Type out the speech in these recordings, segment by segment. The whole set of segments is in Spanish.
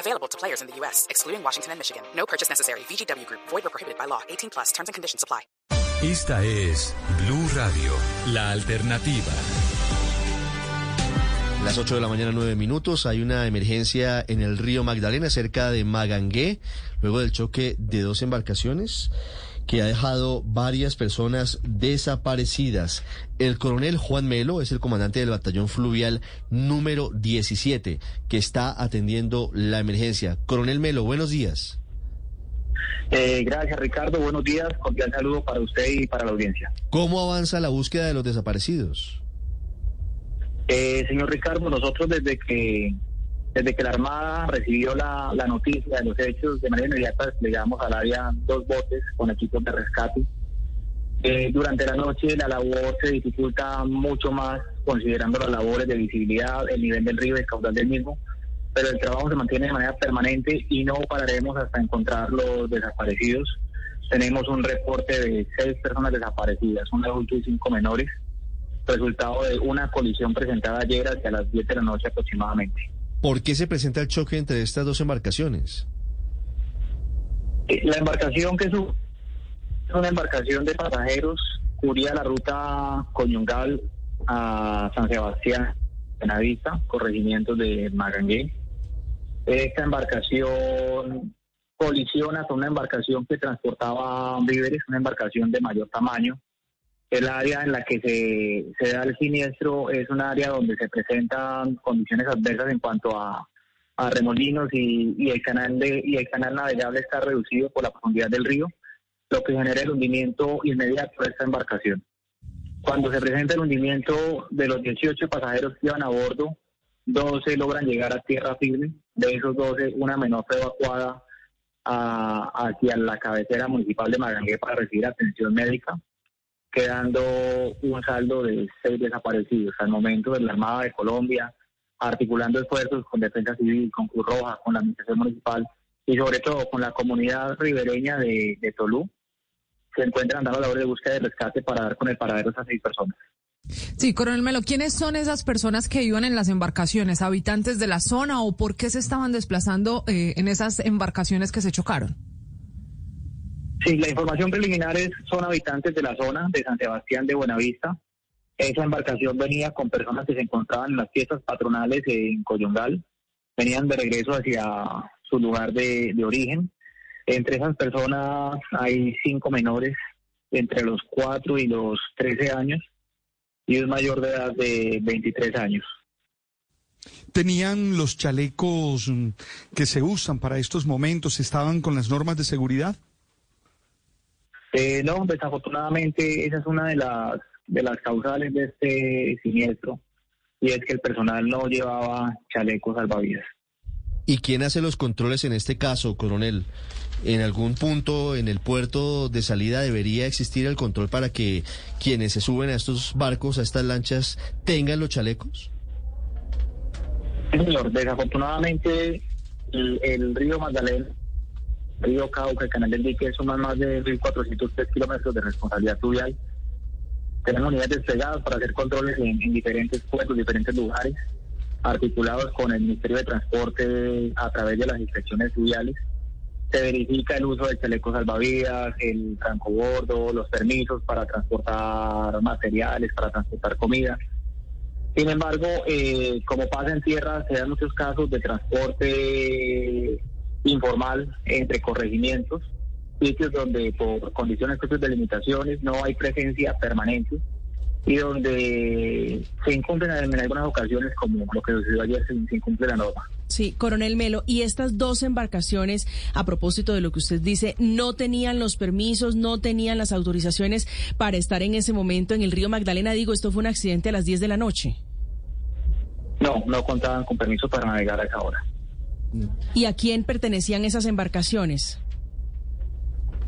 Available to players in the U.S., excluding Washington and Michigan. No purchase necessary. VGW Group. Void or prohibited by law. 18 plus. Terms and conditions apply. Esta es Blue Radio, la alternativa. Las 8 de la mañana, 9 minutos. Hay una emergencia en el río Magdalena, cerca de Magangué, luego del choque de dos embarcaciones que ha dejado varias personas desaparecidas. El coronel Juan Melo es el comandante del batallón fluvial número 17 que está atendiendo la emergencia. Coronel Melo, buenos días. Eh, gracias Ricardo, buenos días, cordial saludo para usted y para la audiencia. ¿Cómo avanza la búsqueda de los desaparecidos? Eh, señor Ricardo, nosotros desde que desde que la Armada recibió la, noticia de los hechos, de manera inmediata desplegamos al área dos botes con equipos de rescate. Eh, durante la noche la labor se dificulta mucho más considerando las labores de visibilidad, el nivel del río el caudal del mismo, pero el trabajo se mantiene de manera permanente y no pararemos hasta encontrar los desaparecidos. Tenemos un reporte de seis personas desaparecidas, un adulto y cinco menores, resultado de una colisión presentada ayer hacia las 10 de la noche aproximadamente. ¿Por qué se presenta el choque entre estas dos embarcaciones? Eh, La embarcación que es un- es una embarcación de pasajeros, cubría la ruta Coñungal a San Sebastián, Benavista, corregimientos de Magangué. Esta embarcación colisiona con una embarcación que transportaba víveres, una embarcación de mayor tamaño. El área en la que se, se da el siniestro es un área donde se presentan condiciones adversas en cuanto a, a remolinos y, y el canal de y el canal navegable está reducido por la profundidad del río, lo que genera el hundimiento inmediato de esta embarcación. Cuando se presenta el hundimiento de los 18 pasajeros que iban a bordo, 12 logran llegar a tierra firme, de esos 12 una menor fue evacuada a- hacia la cabecera municipal de Magangué para recibir atención médica quedando un saldo de seis desaparecidos. Al momento de la Armada de Colombia, articulando esfuerzos con Defensa Civil, con Cruz Roja, con la Administración Municipal y sobre todo con la comunidad ribereña de, de Tolú, se encuentran dando labores de búsqueda y rescate para dar con el paradero de esas seis personas. Sí, coronel Melo, ¿quiénes son esas personas que iban en las embarcaciones? ¿Habitantes de la zona o por qué se estaban desplazando eh, en esas embarcaciones que se chocaron? Sí, la información preliminar es, son habitantes de la zona de San Sebastián de Buenavista. Esa embarcación venía con personas que se encontraban en las fiestas patronales en Coyungal. Venían de regreso hacia su lugar de, origen. Entre esas personas hay cinco menores entre los 4 y los 13 años y un mayor de edad de 23 años. ¿Tenían los chalecos mm, que se usan para estos momentos? ¿Estaban con las normas de seguridad? Eh, no, desafortunadamente esa es una de las de las causales de este siniestro y es que el personal no llevaba chalecos salvavidas. ¿Y quién hace los controles en este caso, coronel? ¿En algún punto en el puerto de salida debería existir el control para que quienes se suben a estos barcos, a estas lanchas, tengan los chalecos? Sí, señor, desafortunadamente el, el río Magdalena, río Cauca, el canal del dique suman más de 1.403 kilómetros de responsabilidad fluvial. Tenemos unidades desplegadas para hacer controles en, en diferentes puertos, diferentes lugares, articulados con el Ministerio de Transporte a través de las inspecciones fluviales. Se verifica el uso del chaleco salvavidas, el trancobordo, los permisos para transportar materiales, para transportar comida. Sin embargo, eh, como pasa en tierra, se dan muchos casos de transporte informal entre corregimientos, sitios donde por condiciones propias de limitaciones no hay presencia permanente y donde se incumplen en algunas ocasiones, como lo que sucedió ayer, se, incumple la norma. Sí, coronel Melo, y estas dos embarcaciones, a propósito de lo que usted dice, no tenían los permisos, no tenían las autorizaciones para estar en ese momento en el río Magdalena. Digo, esto fue un accidente a las 10 de la noche. No, no contaban con permiso para navegar a esa hora. ¿Y a quién pertenecían esas embarcaciones?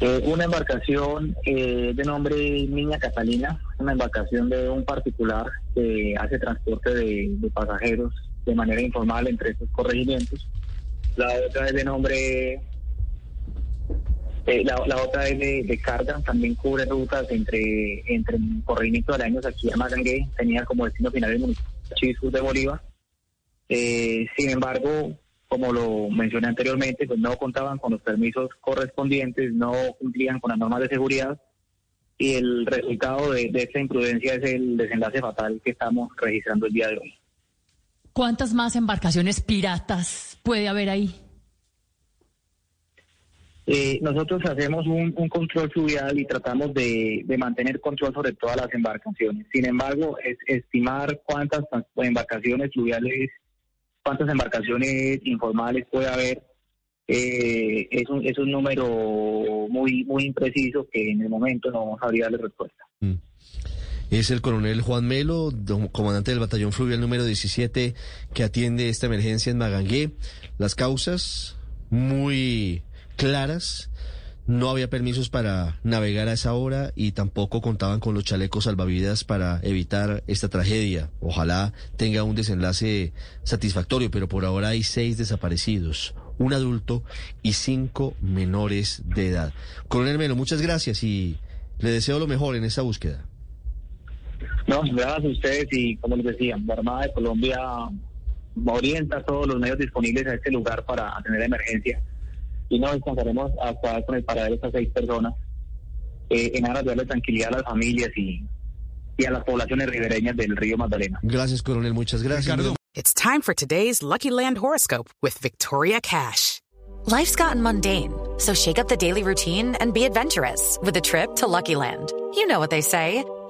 Eh, una embarcación eh, de nombre Niña Catalina, una embarcación de un particular que hace transporte de, pasajeros de manera informal entre estos corregimientos. La otra es de nombre eh, la, otra es de, de carga, también cubre rutas entre, entre el corregimiento de años aquí a Magangué, tenía como destino final el municipio de Bolívar. Eh, sin embargo, como lo mencioné anteriormente, pues no contaban con los permisos correspondientes, no cumplían con las normas de seguridad y el resultado de, de esta imprudencia es el desenlace fatal que estamos registrando el día de hoy. ¿Cuántas más embarcaciones piratas puede haber ahí? Eh, nosotros hacemos un, un control fluvial y tratamos de, de mantener control sobre todas las embarcaciones. Sin embargo, es, estimar cuántas embarcaciones fluviales, cuántas embarcaciones informales puede haber, eh, es, un, es un número muy, muy impreciso que en el momento no sabría darle respuesta. Mm. Es el coronel Juan Melo, comandante del batallón fluvial número 17, que atiende esta emergencia en Magangué. Las causas muy claras. No había permisos para navegar a esa hora y tampoco contaban con los chalecos salvavidas para evitar esta tragedia. Ojalá tenga un desenlace satisfactorio, pero por ahora hay seis desaparecidos, un adulto y cinco menores de edad. Coronel Melo, muchas gracias y le deseo lo mejor en esta búsqueda. No, gracias a ustedes y como les decía, la Armada de Colombia orienta todos los medios disponibles a este lugar para atender emergencia y no descansaremos hasta con el paradero de estas seis personas eh, en aras de darle tranquilidad a las familias y, y a las poblaciones ribereñas del río Magdalena. Gracias, coronel. Muchas gracias. Ricardo. It's time for today's Lucky Land horoscope with Victoria Cash. Life's gotten mundane, so shake up the daily routine and be adventurous with a trip to Lucky Land. You know what they say.